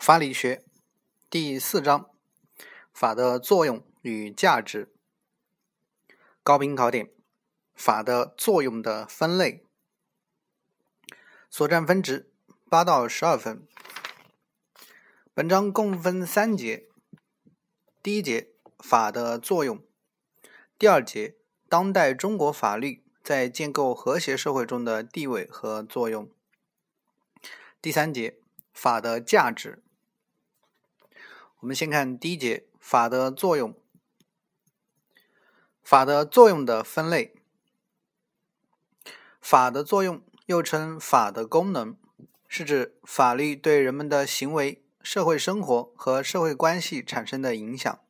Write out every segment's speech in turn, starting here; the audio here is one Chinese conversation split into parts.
法理学第四章：法的作用与价值。高频考点：法的作用的分类。所占分值八到十二分。本章共分三节：第一节，法的作用；第二节，当代中国法律在建构和谐社会中的地位和作用；第三节。法的价值，我们先看第一节法的作用。法的作用的分类，法的作用又称法的功能，是指法律对人们的行为、社会生活和社会关系产生的影响。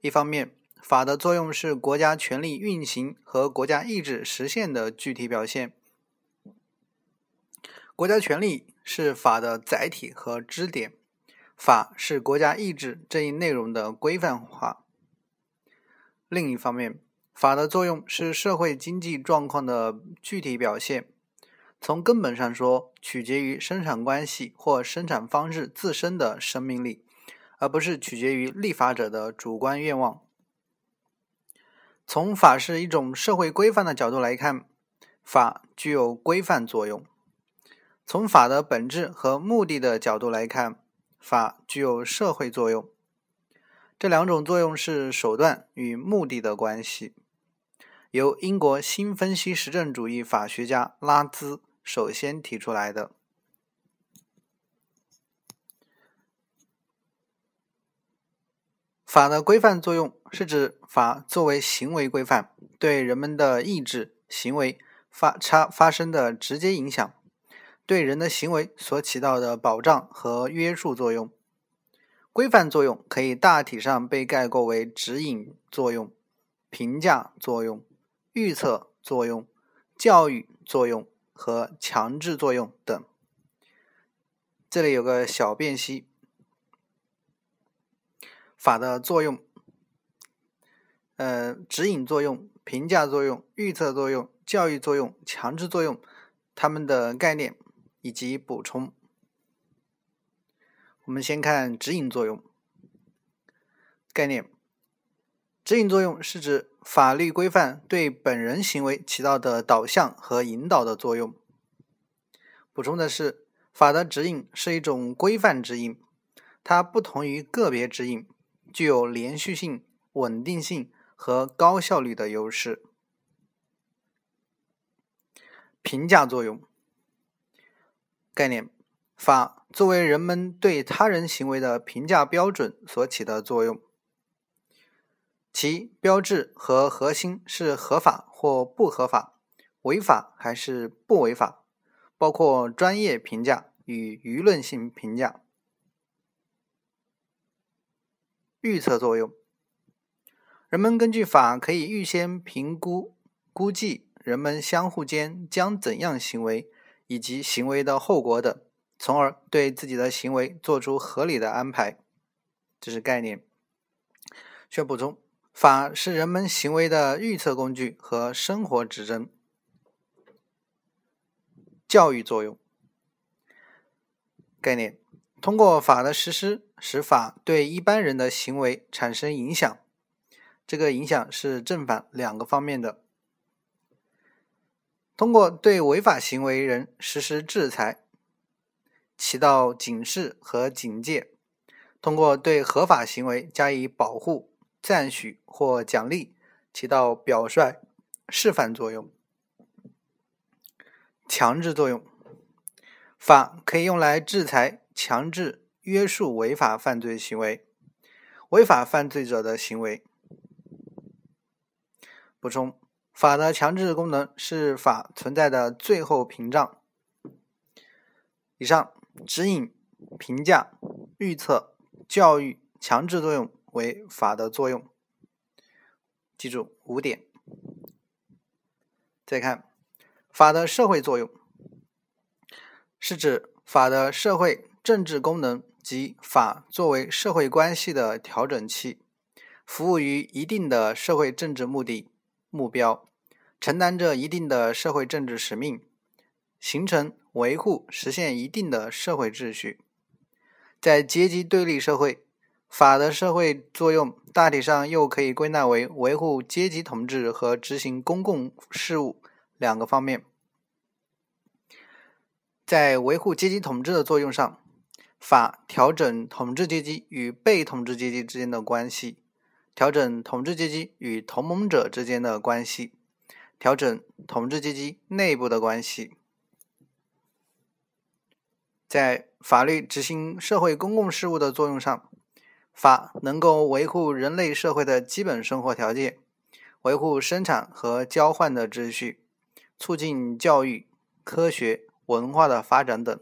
一方面，法的作用是国家权力运行和国家意志实现的具体表现。国家权力。是法的载体和支点，法是国家意志这一内容的规范化。另一方面，法的作用是社会经济状况的具体表现，从根本上说，取决于生产关系或生产方式自身的生命力，而不是取决于立法者的主观愿望。从法是一种社会规范的角度来看，法具有规范作用。从法的本质和目的的角度来看，法具有社会作用。这两种作用是手段与目的的关系，由英国新分析实证主义法学家拉兹首先提出来的。法的规范作用是指法作为行为规范，对人们的意志、行为发差发生的直接影响。对人的行为所起到的保障和约束作用，规范作用可以大体上被概括为指引作用、评价作用、预测作用、教育作用和强制作用等。这里有个小辨析：法的作用，呃，指引作用、评价作用、预测作用、教育作用、强制作用，它们的概念。以及补充，我们先看指引作用概念。指引作用是指法律规范对本人行为起到的导向和引导的作用。补充的是，法的指引是一种规范指引，它不同于个别指引，具有连续性、稳定性和高效率的优势。评价作用。概念：法作为人们对他人行为的评价标准所起的作用，其标志和核心是合法或不合法、违法还是不违法，包括专业评价与舆论性评价。预测作用：人们根据法可以预先评估、估计人们相互间将怎样行为。以及行为的后果等，从而对自己的行为做出合理的安排，这是概念。需要补充：法是人们行为的预测工具和生活指针。教育作用概念：通过法的实施，使法对一般人的行为产生影响，这个影响是正反两个方面的。通过对违法行为人实施制裁，起到警示和警戒；通过对合法行为加以保护、赞许或奖励，起到表率、示范作用。强制作用，法可以用来制裁、强制、约束违法犯罪行为、违法犯罪者的行为。补充。法的强制功能是法存在的最后屏障。以上指引、评价、预测、教育、强制作用为法的作用。记住五点。再看法的社会作用，是指法的社会政治功能及法作为社会关系的调整器，服务于一定的社会政治目的。目标承担着一定的社会政治使命，形成、维护、实现一定的社会秩序。在阶级对立社会，法的社会作用大体上又可以归纳为维护阶级统治和执行公共事务两个方面。在维护阶级统治的作用上，法调整统治阶级与被统治阶级之间的关系，调整统治阶级与同盟者之间的关系，调整统治阶级内部的关系。在法律执行社会公共事务的作用上，法能够维护人类社会的基本生活条件，维护生产和交换的秩序，促进教育、科学。文化的发展等，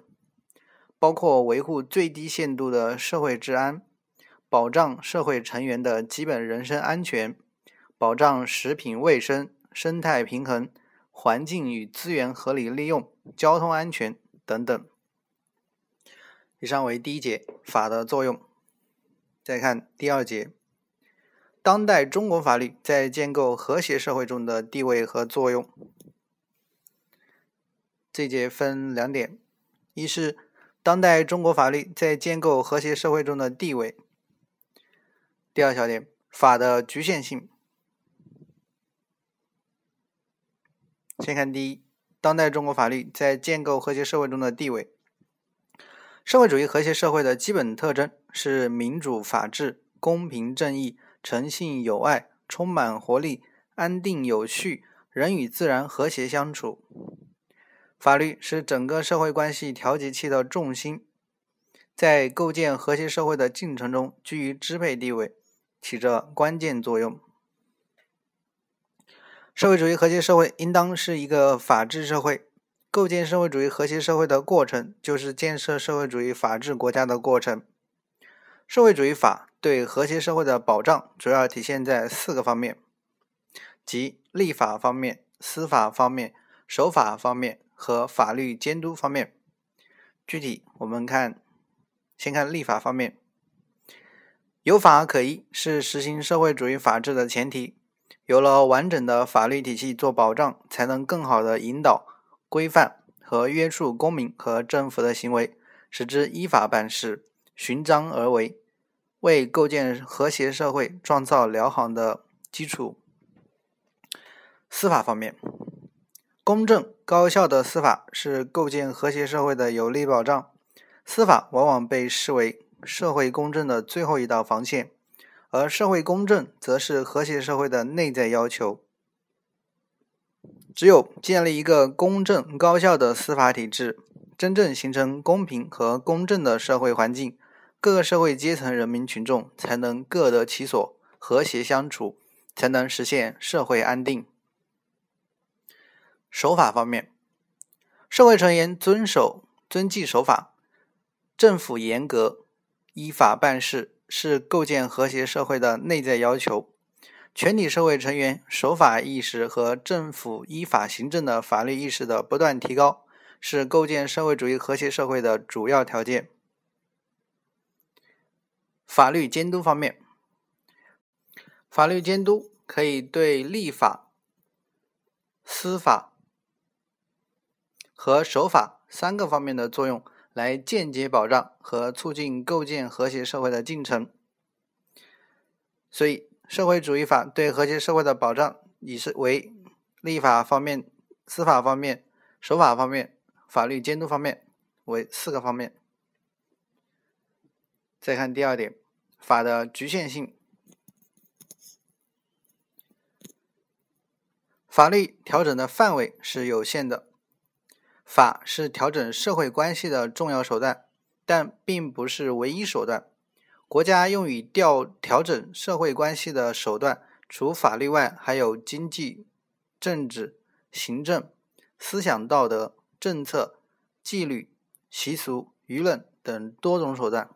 包括维护最低限度的社会治安，保障社会成员的基本人身安全，保障食品卫生、生态平衡、环境与资源合理利用、交通安全等等。以上为第一节法的作用。再看第二节，当代中国法律在建构和谐社会中的地位和作用。这节分两点：一是当代中国法律在建构和谐社会中的地位；第二小点，法的局限性。先看第一，当代中国法律在建构和谐社会中的地位。社会主义和谐社会的基本特征是民主、法治、公平正义、诚信友爱、充满活力、安定有序、人与自然和谐相处。法律是整个社会关系调节器的重心，在构建和谐社会的进程中居于支配地位，起着关键作用。社会主义和谐社会应当是一个法治社会，构建社会主义和谐社会的过程就是建设社会主义法治国家的过程。社会主义法对和谐社会的保障主要体现在四个方面，即立法方面、司法方面、守法方面。和法律监督方面，具体我们看，先看立法方面，有法可依是实行社会主义法治的前提。有了完整的法律体系做保障，才能更好的引导、规范和约束公民和政府的行为，使之依法办事、循章而为，为构建和谐社会创造良好的基础。司法方面。公正高效的司法是构建和谐社会的有力保障。司法往往被视为社会公正的最后一道防线，而社会公正则是和谐社会的内在要求。只有建立一个公正高效的司法体制，真正形成公平和公正的社会环境，各个社会阶层人民群众才能各得其所，和谐相处，才能实现社会安定。守法方面，社会成员遵守、遵纪守法，政府严格依法办事，是构建和谐社会的内在要求。全体社会成员守法意识和政府依法行政的法律意识的不断提高，是构建社会主义和谐社会的主要条件。法律监督方面，法律监督可以对立法、司法。和守法三个方面的作用，来间接保障和促进构建和谐社会的进程。所以，社会主义法对和谐社会的保障，以是为立法方面、司法方面、守法方面、法律监督方面为四个方面。再看第二点，法的局限性，法律调整的范围是有限的。法是调整社会关系的重要手段，但并不是唯一手段。国家用于调调整社会关系的手段，除法律外，还有经济、政治、行政、思想道德、政策、纪律、习俗、舆论等多种手段。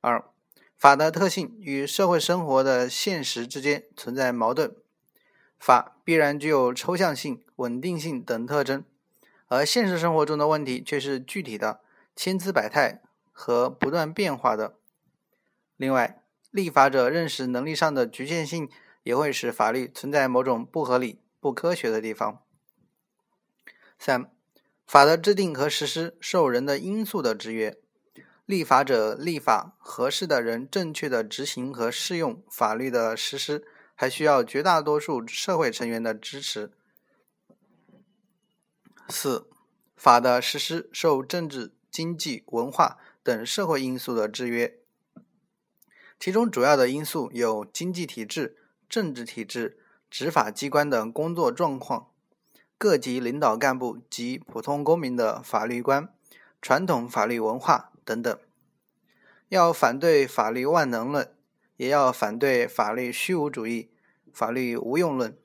二，法的特性与社会生活的现实之间存在矛盾。法必然具有抽象性、稳定性等特征，而现实生活中的问题却是具体的、千姿百态和不断变化的。另外，立法者认识能力上的局限性，也会使法律存在某种不合理、不科学的地方。三、法的制定和实施受人的因素的制约。立法者立法，合适的人正确的执行和适用法律的实施，还需要绝大多数社会成员的支持。四、法的实施受政治、经济、文化等社会因素的制约，其中主要的因素有经济体制、政治体制、执法机关的工作状况、各级领导干部及普通公民的法律观、传统法律文化。等等，要反对法律万能论，也要反对法律虚无主义、法律无用论。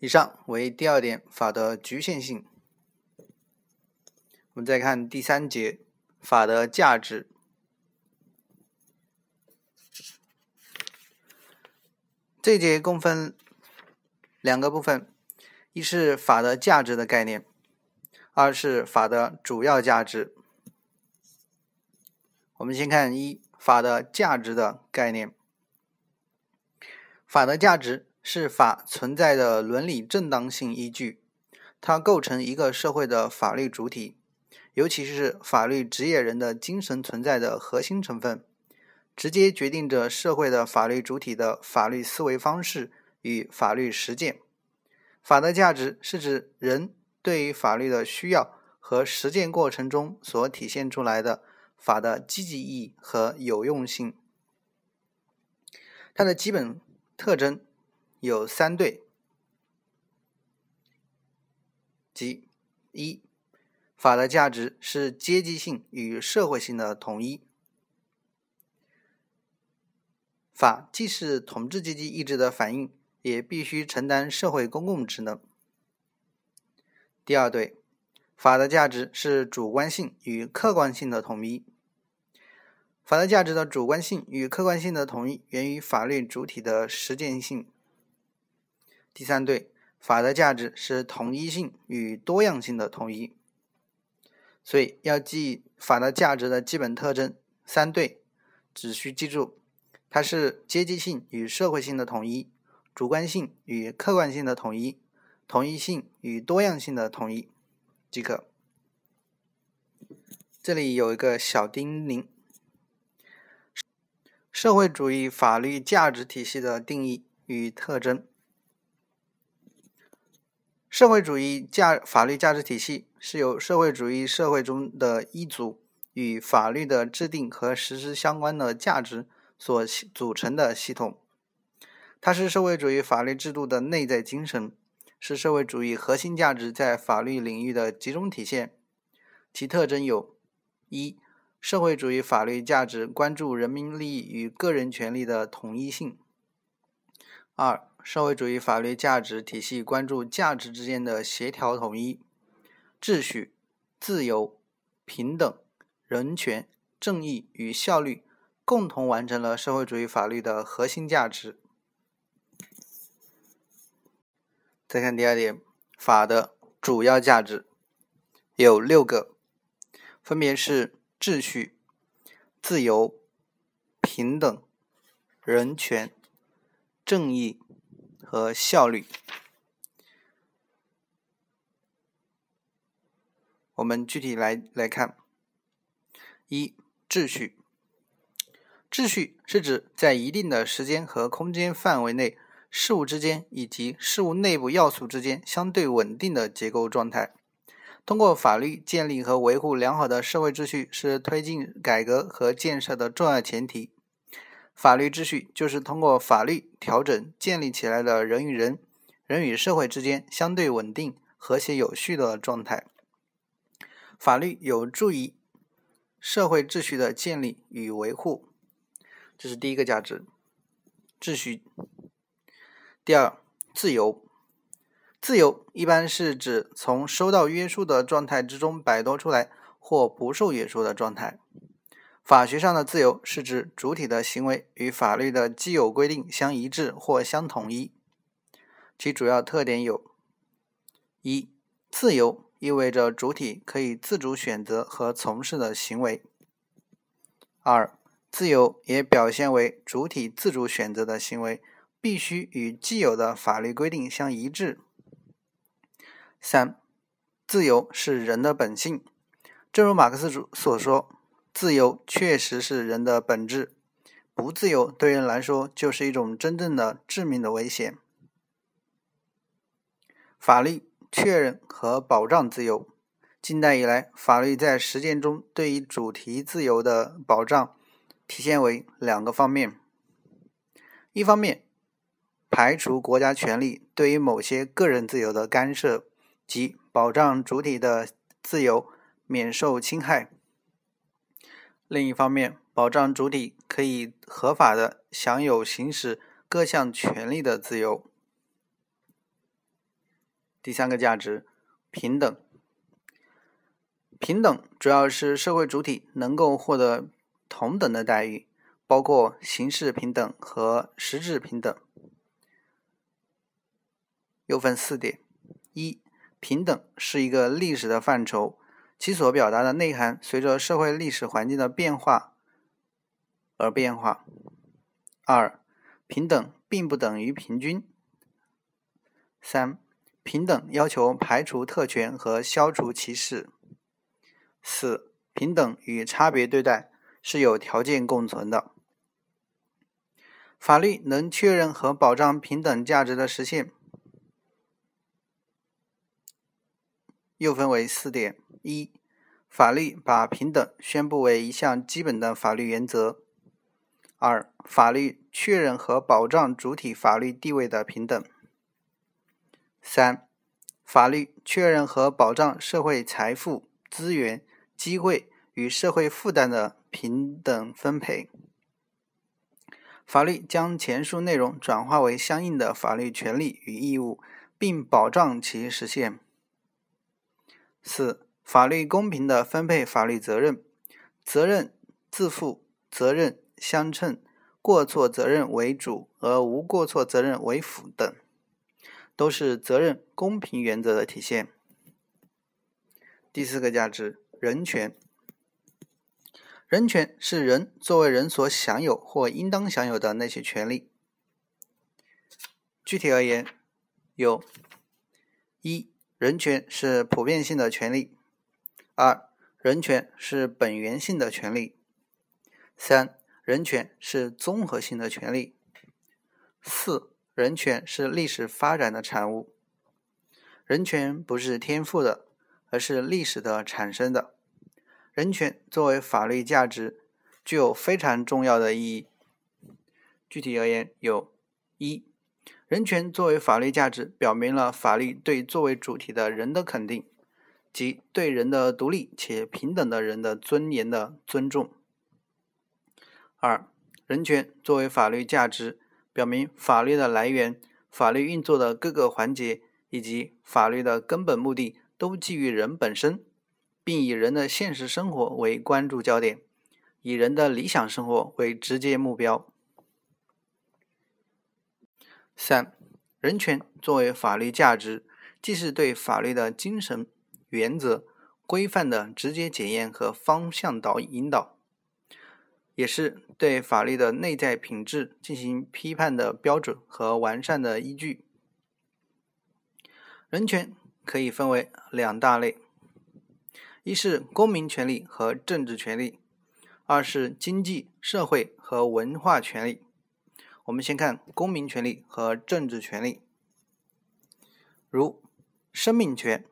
以上为第二点，法的局限性。我们再看第三节，法的价值。这节共分两个部分，一是法的价值的概念。二是法的主要价值。我们先看一法的价值的概念。法的价值是法存在的伦理正当性依据，它构成一个社会的法律主体，尤其是法律职业人的精神存在的核心成分，直接决定着社会的法律主体的法律思维方式与法律实践。法的价值是指人。对于法律的需要和实践过程中所体现出来的法的积极意义和有用性，它的基本特征有三对：即一，法的价值是阶级性与社会性的统一，法既是统治阶级意志的反映，也必须承担社会公共职能。第二对，法的价值是主观性与客观性的统一。法的价值的主观性与客观性的统一源于法律主体的实践性。第三对，法的价值是统一性与多样性的统一。所以要记法的价值的基本特征三对，只需记住它是阶级性与社会性的统一，主观性与客观性的统一。统一性与多样性的统一即可。这里有一个小叮咛：社会主义法律价值体系的定义与特征。社会主义价法律价值体系是由社会主义社会中的一组与法律的制定和实施相关的价值所组成的系统，它是社会主义法律制度的内在精神。是社会主义核心价值在法律领域的集中体现，其特征有：一、社会主义法律价值关注人民利益与个人权利的统一性；二、社会主义法律价值体系关注价值之间的协调统一，秩序、自由、平等、人权、正义与效率共同完成了社会主义法律的核心价值。再看第二点，法的主要价值有六个，分别是秩序、自由、平等、人权、正义和效率。我们具体来来看，一、秩序。秩序是指在一定的时间和空间范围内。事物之间以及事物内部要素之间相对稳定的结构状态。通过法律建立和维护良好的社会秩序是推进改革和建设的重要前提。法律秩序就是通过法律调整建立起来的人与人、人与社会之间相对稳定、和谐有序的状态。法律有助于社会秩序的建立与维护，这是第一个价值。秩序。第二，自由。自由一般是指从受到约束的状态之中摆脱出来或不受约束的状态。法学上的自由是指主体的行为与法律的既有规定相一致或相统一。其主要特点有：一、自由意味着主体可以自主选择和从事的行为；二、自由也表现为主体自主选择的行为。必须与既有的法律规定相一致。三、自由是人的本性。正如马克思主所说，自由确实是人的本质。不自由对人来说就是一种真正的致命的危险。法律确认和保障自由。近代以来，法律在实践中对于主题自由的保障体现为两个方面：一方面，排除国家权力对于某些个人自由的干涉，即保障主体的自由免受侵害；另一方面，保障主体可以合法的享有行使各项权利的自由。第三个价值，平等。平等主要是社会主体能够获得同等的待遇，包括形式平等和实质平等。又分四点：一、平等是一个历史的范畴，其所表达的内涵随着社会历史环境的变化而变化；二、平等并不等于平均；三、平等要求排除特权和消除歧视。四、平等与差别对待是有条件共存的。法律能确认和保障平等价值的实现，又分为四点：一、法律把平等宣布为一项基本的法律原则；二、法律确认和保障主体法律地位的平等；三、法律确认和保障社会财富、资源。机会与社会负担的平等分配。法律将前述内容转化为相应的法律权利与义务，并保障其实现。四、法律公平的分配法律责任，责任自负、责任相称、过错责任为主而无过错责任为辅等，都是责任公平原则的体现。第四个价值。人权，人权是人作为人所享有或应当享有的那些权利。具体而言，有：一、人权是普遍性的权利；二、人权是本源性的权利；三、人权是综合性的权利；四、人权是历史发展的产物。人权不是天赋的。而是历史的产生的。人权作为法律价值，具有非常重要的意义。具体而言，有：一、人权作为法律价值，表明了法律对作为主体的人的肯定，即对人的独立且平等的人的尊严的尊重；二、人权作为法律价值，表明法律的来源、法律运作的各个环节以及法律的根本目的。都基于人本身，并以人的现实生活为关注焦点，以人的理想生活为直接目标。三、人权作为法律价值，既是对法律的精神、原则、规范的直接检验和方向导引导，也是对法律的内在品质进行批判的标准和完善的依据。人权。可以分为两大类：一是公民权利和政治权利；二是经济社会和文化权利。我们先看公民权利和政治权利，如生命权、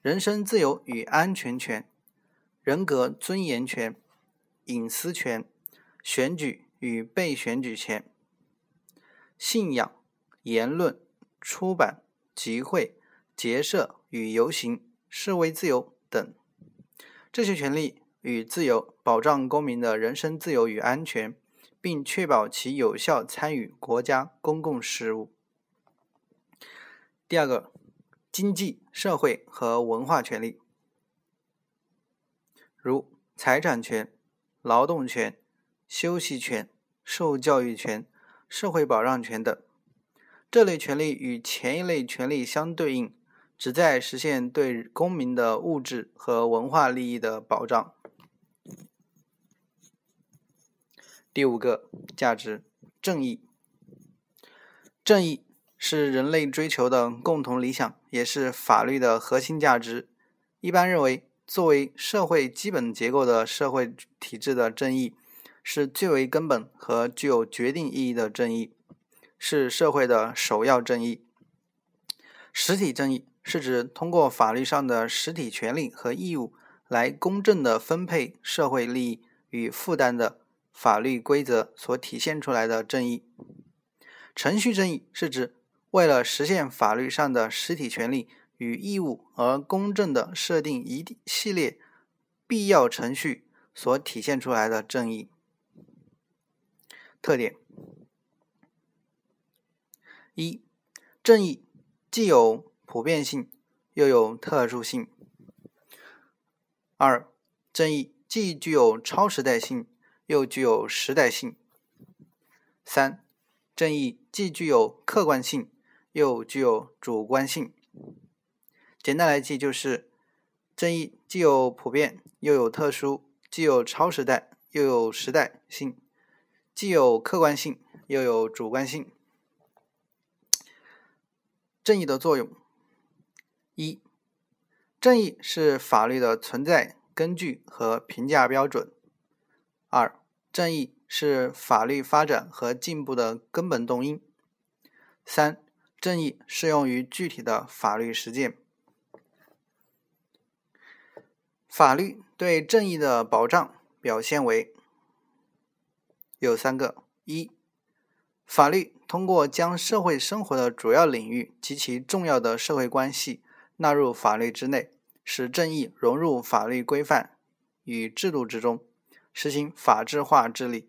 人身自由与安全权、人格尊严权、隐私权、选举与被选举权、信仰、言论、出版、集会。结社与游行、示威自由等，这些权利与自由保障公民的人身自由与安全，并确保其有效参与国家公共事务。第二个，经济社会和文化权利，如财产权、劳动权、休息权、受教育权、社会保障权等。这类权利与前一类权利相对应。旨在实现对公民的物质和文化利益的保障。第五个价值，正义。正义是人类追求的共同理想，也是法律的核心价值。一般认为，作为社会基本结构的社会体制的正义，是最为根本和具有决定意义的正义，是社会的首要正义。实体正义是指通过法律上的实体权利和义务来公正地分配社会利益与负担的法律规则所体现出来的正义。程序正义是指为了实现法律上的实体权利与义务而公正的设定一系列必要程序所体现出来的正义。特点一：正义既有普遍性，又有特殊性。二、正义既具有超时代性，又具有时代性。三。正义既具有客观性，又具有主观性。简单来记，就是正义既有普遍，又有特殊；既有超时代，又有时代性；既有客观性，又有主观性。正义的作用：一、正义是法律的存在根据和评价标准；二、正义。是法律发展和进步的根本动因。三、正义适用于具体的法律实践。法律对正义的保障表现为有三个：一、法律通过将社会生活的主要领域及其重要的社会关系纳入法律之内，使正义融入法律规范与制度之中，实行法治化治理。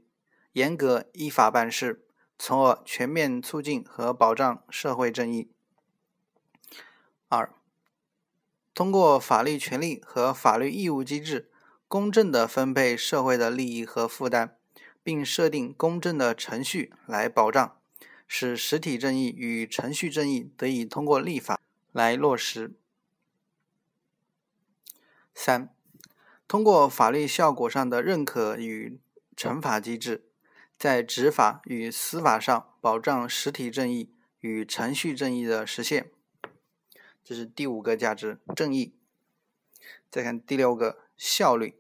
严格依法办事，从而全面促进和保障社会正义。二、通过法律权利和法律义务机制，公正地分配社会的利益和负担，并设定公正的程序来保障，使实体正义与程序正义得以通过立法来落实。三、通过法律效果上的认可与惩罚机制。在执法与司法上保障实体正义与程序正义的实现，这是第五个价值——正义。再看第六个效率。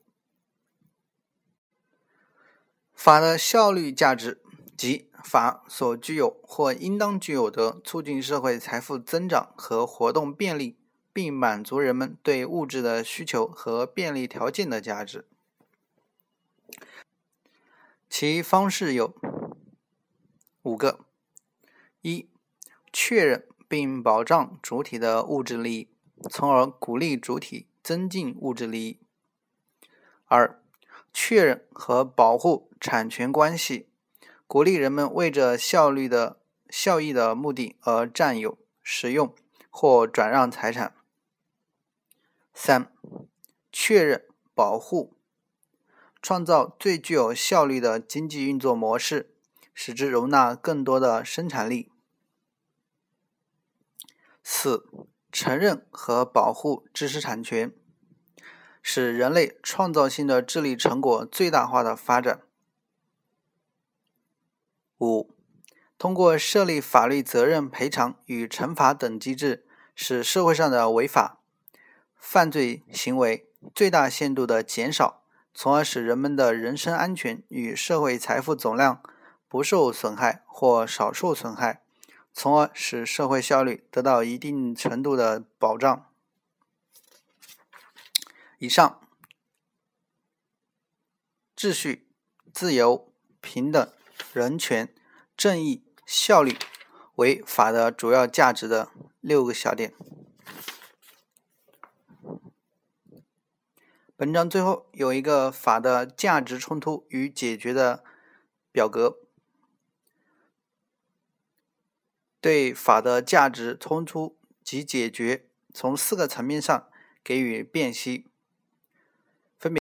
法的效率价值，即法所具有或应当具有的促进社会财富增长和活动便利，并满足人们对物质的需求和便利条件的价值。其方式有五个：一、确认并保障主体的物质利益，从而鼓励主体增进物质利益；二、确认和保护产权关系，鼓励人们为着效率的效益的目的而占有、使用或转让财产；三、确认、保护。创造最具有效率的经济运作模式，使之容纳更多的生产力。四、承认和保护知识产权，使人类创造性的智力成果最大化的发展。五、通过设立法律责任赔偿与惩罚等机制，使社会上的违法犯罪行为最大限度的减少。从而使人们的人身安全与社会财富总量不受损害或少受损害，从而使社会效率得到一定程度的保障。以上，秩序、自由、平等、人权、正义、效率为法的主要价值的六个小点。本章最后有一个法的价值冲突与解决的表格，对法的价值冲突及解决从四个层面上给予辨析，分别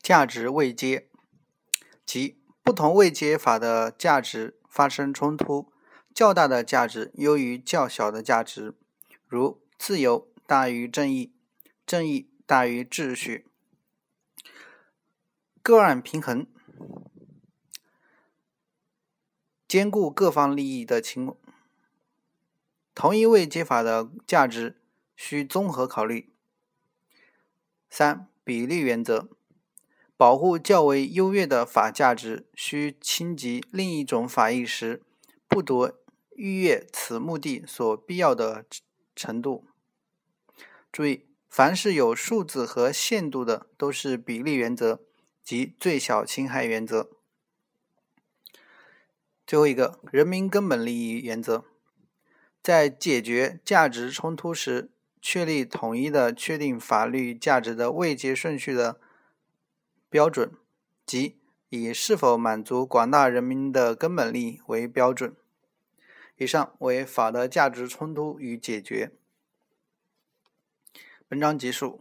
价值位阶，即不同位阶法的价值发生冲突，较大的价值优于较小的价值，如自由大于正义，正义。大于秩序，个案平衡，兼顾各方利益的情况，同一位接法的价值需综合考虑。三、比例原则。保护较为优越的法价值，需侵及另一种法益时，不得逾越此目的所必要的程度。注意，凡是有数字和限度的，都是比例原则及最小侵害原则。最后一个，人民根本利益原则，在解决价值冲突时，确立统一的确定法律价值的位阶顺序的。标准即以是否满足广大人民的根本利益为标准。以上为法的价值冲突与解决。文章结束。